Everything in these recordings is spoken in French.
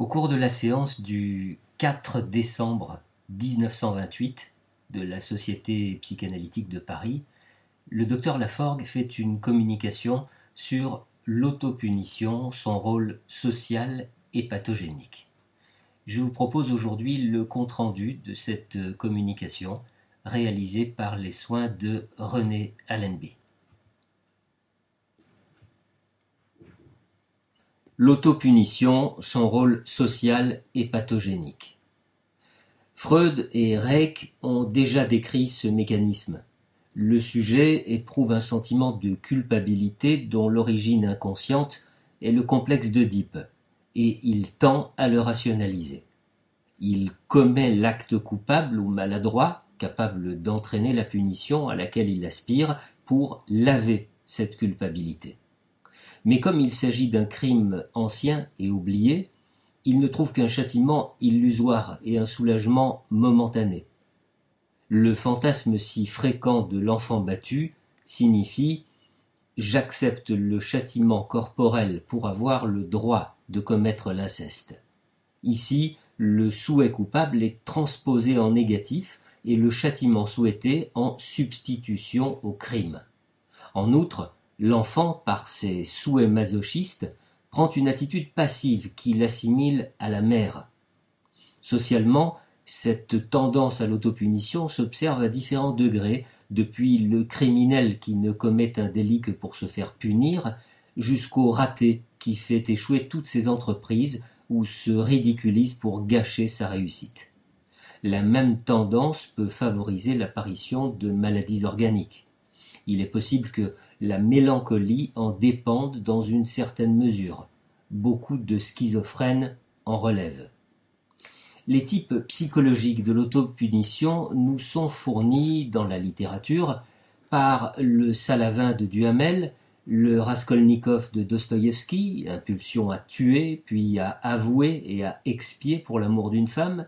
Au cours de la séance du 4 décembre 1928 de la Société psychanalytique de Paris, le docteur Laforgue fait une communication sur l'autopunition, son rôle social et pathogénique. Je vous propose aujourd'hui le compte-rendu de cette communication réalisée par les soins de René Allenby. L'autopunition, son rôle social et pathogénique. Freud et Reich ont déjà décrit ce mécanisme. Le sujet éprouve un sentiment de culpabilité dont l'origine inconsciente est le complexe d'Oedipe, et il tend à le rationaliser. Il commet l'acte coupable ou maladroit, capable d'entraîner la punition à laquelle il aspire, pour laver cette culpabilité. Mais comme il s'agit d'un crime ancien et oublié, il ne trouve qu'un châtiment illusoire et un soulagement momentané. Le fantasme si fréquent de l'enfant battu signifie j'accepte le châtiment corporel pour avoir le droit de commettre l'inceste. Ici, le souhait coupable est transposé en négatif et le châtiment souhaité en substitution au crime. En outre, l'enfant, par ses souhaits masochistes, prend une attitude passive qui l'assimile à la mère. Socialement, cette tendance à l'autopunition s'observe à différents degrés, depuis le criminel qui ne commet un délit que pour se faire punir, jusqu'au raté qui fait échouer toutes ses entreprises ou se ridiculise pour gâcher sa réussite. La même tendance peut favoriser l'apparition de maladies organiques. Il est possible que la mélancolie en dépende dans une certaine mesure. Beaucoup de schizophrènes en relèvent. Les types psychologiques de l'autopunition nous sont fournis dans la littérature par le Salavin de Duhamel, le Raskolnikov de Dostoïevski, impulsion à tuer, puis à avouer et à expier pour l'amour d'une femme,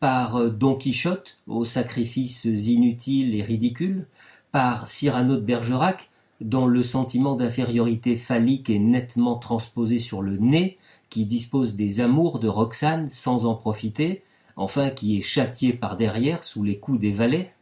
par Don Quichotte, aux sacrifices inutiles et ridicules, par Cyrano de Bergerac, dont le sentiment d'infériorité phallique est nettement transposé sur le nez, qui dispose des amours de Roxane sans en profiter, enfin qui est châtié par derrière sous les coups des valets.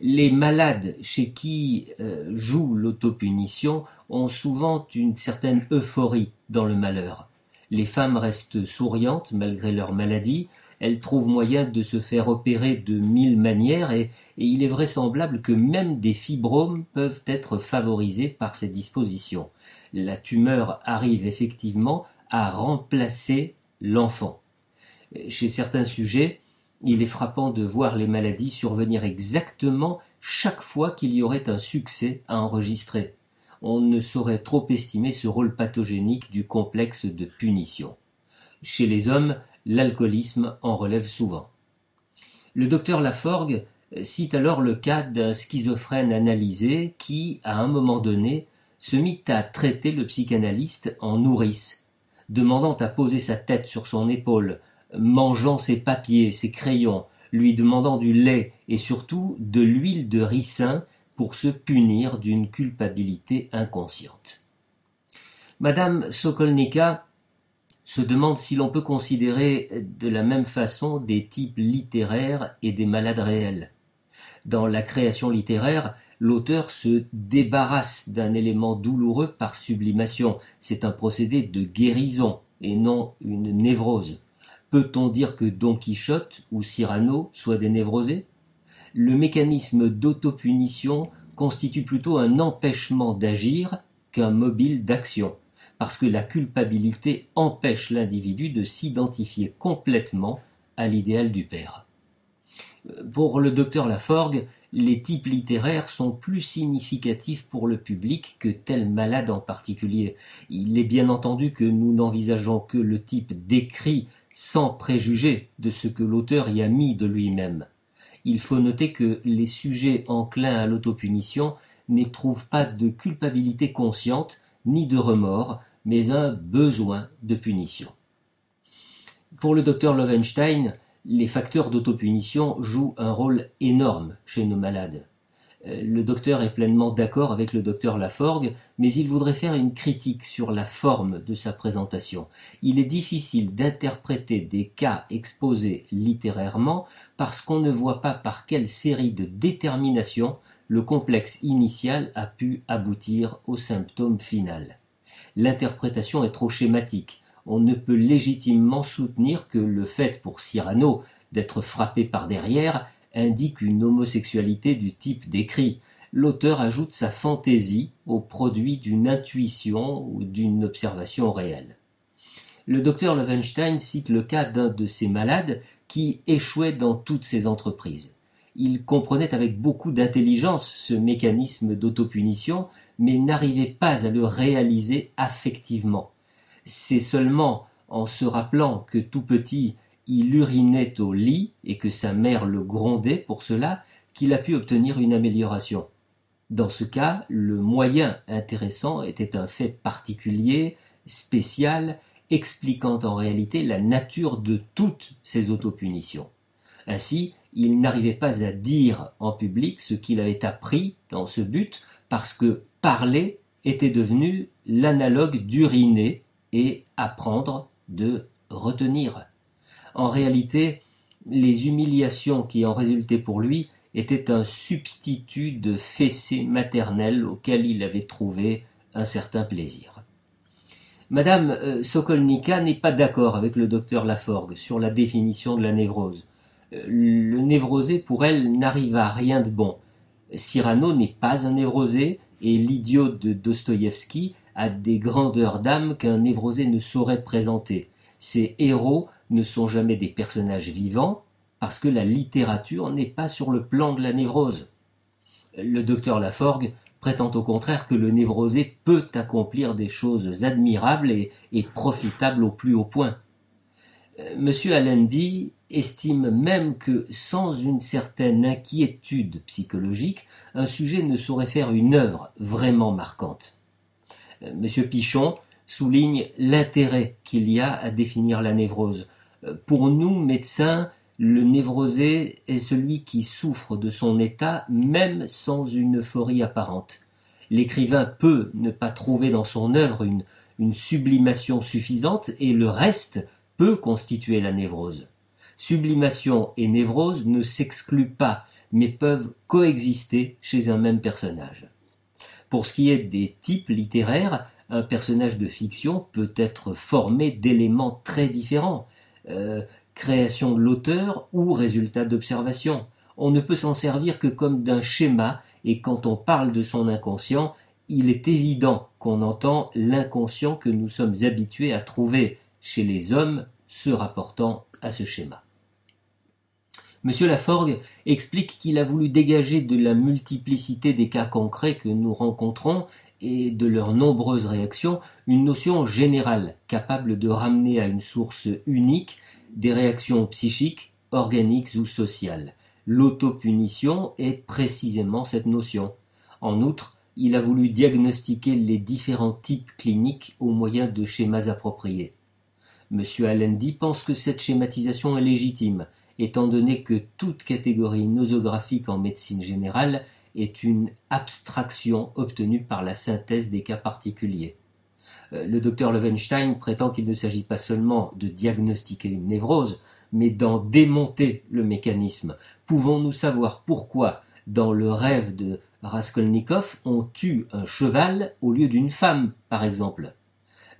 Les malades chez qui euh, joue l'autopunition ont souvent une certaine euphorie dans le malheur. Les femmes restent souriantes malgré leur maladie, elle trouve moyen de se faire opérer de mille manières et, il est vraisemblable que même des fibromes peuvent être favorisés par ces dispositions. La tumeur arrive effectivement à remplacer l'enfant. Chez certains sujets, il est frappant de voir les maladies survenir exactement chaque fois qu'il y aurait un succès à enregistrer. On ne saurait trop estimer ce rôle pathogénique du complexe de punition. Chez les hommes, l'alcoolisme en relève souvent. Le docteur Laforgue cite alors le cas d'un schizophrène analysé qui, à un moment donné, se mit à traiter le psychanalyste en nourrice, demandant à poser sa tête sur son épaule, mangeant ses papiers, ses crayons, lui demandant du lait et surtout de l'huile de ricin pour se punir d'une culpabilité inconsciente. Madame Sokolnika se demande si l'on peut considérer de la même façon des types littéraires et des malades réels. Dans la création littéraire, l'auteur se débarrasse d'un élément douloureux par sublimation. C'est un procédé de guérison et non une névrose. Peut-on dire que Don Quichotte ou Cyrano soient des névrosés? Le mécanisme d'autopunition constitue plutôt un empêchement d'agir qu'un mobile d'action parce que la culpabilité empêche l'individu de s'identifier complètement à l'idéal du père. Pour le docteur Laforgue, les types littéraires sont plus significatifs pour le public que tel malade en particulier. Il est bien entendu que nous n'envisageons que le type décrit sans préjuger de ce que l'auteur y a mis de lui-même. Il faut noter que les sujets enclins à l'autopunition n'éprouvent pas de culpabilité consciente ni de remords, mais un besoin de punition. Pour le docteur Lovenstein, les facteurs d'autopunition jouent un rôle énorme chez nos malades. Euh, le docteur est pleinement d'accord avec le docteur Laforgue, mais il voudrait faire une critique sur la forme de sa présentation. Il est difficile d'interpréter des cas exposés littérairement parce qu'on ne voit pas par quelle série de déterminations le complexe initial a pu aboutir au symptôme final. L'interprétation est trop schématique. On ne peut légitimement soutenir que le fait pour Cyrano d'être frappé par derrière indique une homosexualité du type décrit. L'auteur ajoute sa fantaisie au produit d'une intuition ou d'une observation réelle. Le docteur Levenstein cite le cas d'un de ces malades qui échouait dans toutes ses entreprises. Il comprenait avec beaucoup d'intelligence ce mécanisme d'autopunition, mais n'arrivait pas à le réaliser affectivement. C'est seulement en se rappelant que tout petit il urinait au lit et que sa mère le grondait pour cela, qu'il a pu obtenir une amélioration. Dans ce cas, le moyen intéressant était un fait particulier, spécial, expliquant en réalité la nature de toutes ces autopunitions. Ainsi, il n'arrivait pas à dire en public ce qu'il avait appris dans ce but, parce que parler était devenu l'analogue d'uriner et apprendre de retenir. En réalité, les humiliations qui en résultaient pour lui étaient un substitut de fessée maternelle auquel il avait trouvé un certain plaisir. Madame euh, Sokolnika n'est pas d'accord avec le docteur Laforgue sur la définition de la névrose. Euh, le névrosé, pour elle, n'arrive à rien de bon. Cyrano n'est pas un névrosé, et l'idiot de Dostoïevski a des grandeurs d'âme qu'un névrosé ne saurait présenter. Ses héros ne sont jamais des personnages vivants, parce que la littérature n'est pas sur le plan de la névrose. Le docteur Laforgue prétend au contraire que le névrosé peut accomplir des choses admirables et, profitables au plus haut point. Euh, Monsieur Allendy estime même que sans une certaine inquiétude psychologique, un sujet ne saurait faire une œuvre vraiment marquante. Euh, Monsieur Pichon souligne l'intérêt qu'il y a à définir la névrose. Euh, pour nous, médecins, le névrosé est celui qui souffre de son état même sans une euphorie apparente. L'écrivain peut ne pas trouver dans son œuvre une, une sublimation suffisante et le reste peut constituer la névrose. Sublimation et névrose ne s'excluent pas, mais peuvent coexister chez un même personnage. Pour ce qui est des types littéraires, un personnage de fiction peut être formé d'éléments très différents, euh, création de l'auteur ou résultat d'observation. On ne peut s'en servir que comme d'un schéma, et quand on parle de son inconscient, il est évident qu'on entend l'inconscient que nous sommes habitués à trouver chez les hommes se rapportant à ce schéma. Monsieur Laforgue explique qu'il a voulu dégager de la multiplicité des cas concrets que nous rencontrons et de leurs nombreuses réactions une notion générale capable de ramener à une source unique des réactions psychiques, organiques ou sociales. L'autopunition est précisément cette notion. En outre, il a voulu diagnostiquer les différents types cliniques au moyen de schémas appropriés. M. Allendy pense que cette schématisation est légitime, étant donné que toute catégorie nosographique en médecine générale est une abstraction obtenue par la synthèse des cas particuliers. Euh, le docteur Levenstein prétend qu'il ne s'agit pas seulement de diagnostiquer une névrose, mais d'en démonter le mécanisme. Pouvons-nous savoir pourquoi, dans le rêve de Raskolnikov, on tue un cheval au lieu d'une femme, par exemple?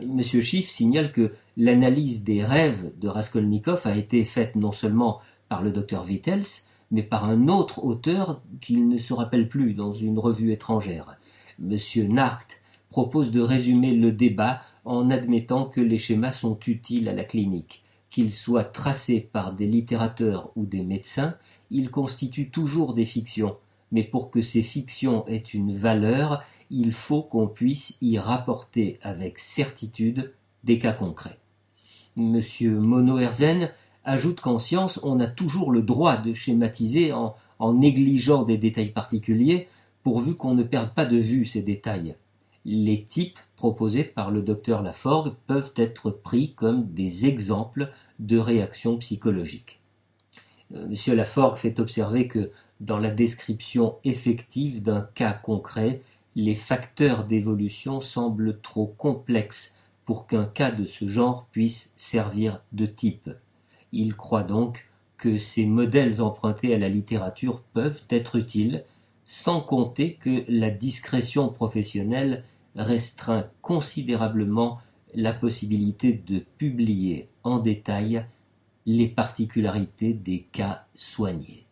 Monsieur Schiff signale que l'analyse des rêves de Raskolnikov a été faite non seulement par le docteur Wittels, mais par un autre auteur qu'il ne se rappelle plus dans une revue étrangère. M. Narkt propose de résumer le débat en admettant que les schémas sont utiles à la clinique. Qu'ils soient tracés par des littérateurs ou des médecins, ils constituent toujours des fictions, mais pour que ces fictions aient une valeur, il faut qu'on puisse y rapporter avec certitude des cas concrets. M. Mono Herzen ajoute qu'en science, on a toujours le droit de schématiser en, négligeant des détails particuliers, pourvu qu'on ne perde pas de vue ces détails. Les types proposés par le docteur Laforgue peuvent être pris comme des exemples de réactions psychologiques. Euh, Monsieur Laforgue fait observer que dans la description effective d'un cas concret, les facteurs d'évolution semblent trop complexes pour qu'un cas de ce genre puisse servir de type. Il croit donc que ces modèles empruntés à la littérature peuvent être utiles, sans compter que la discrétion professionnelle restreint considérablement la possibilité de publier en détail les particularités des cas soignés.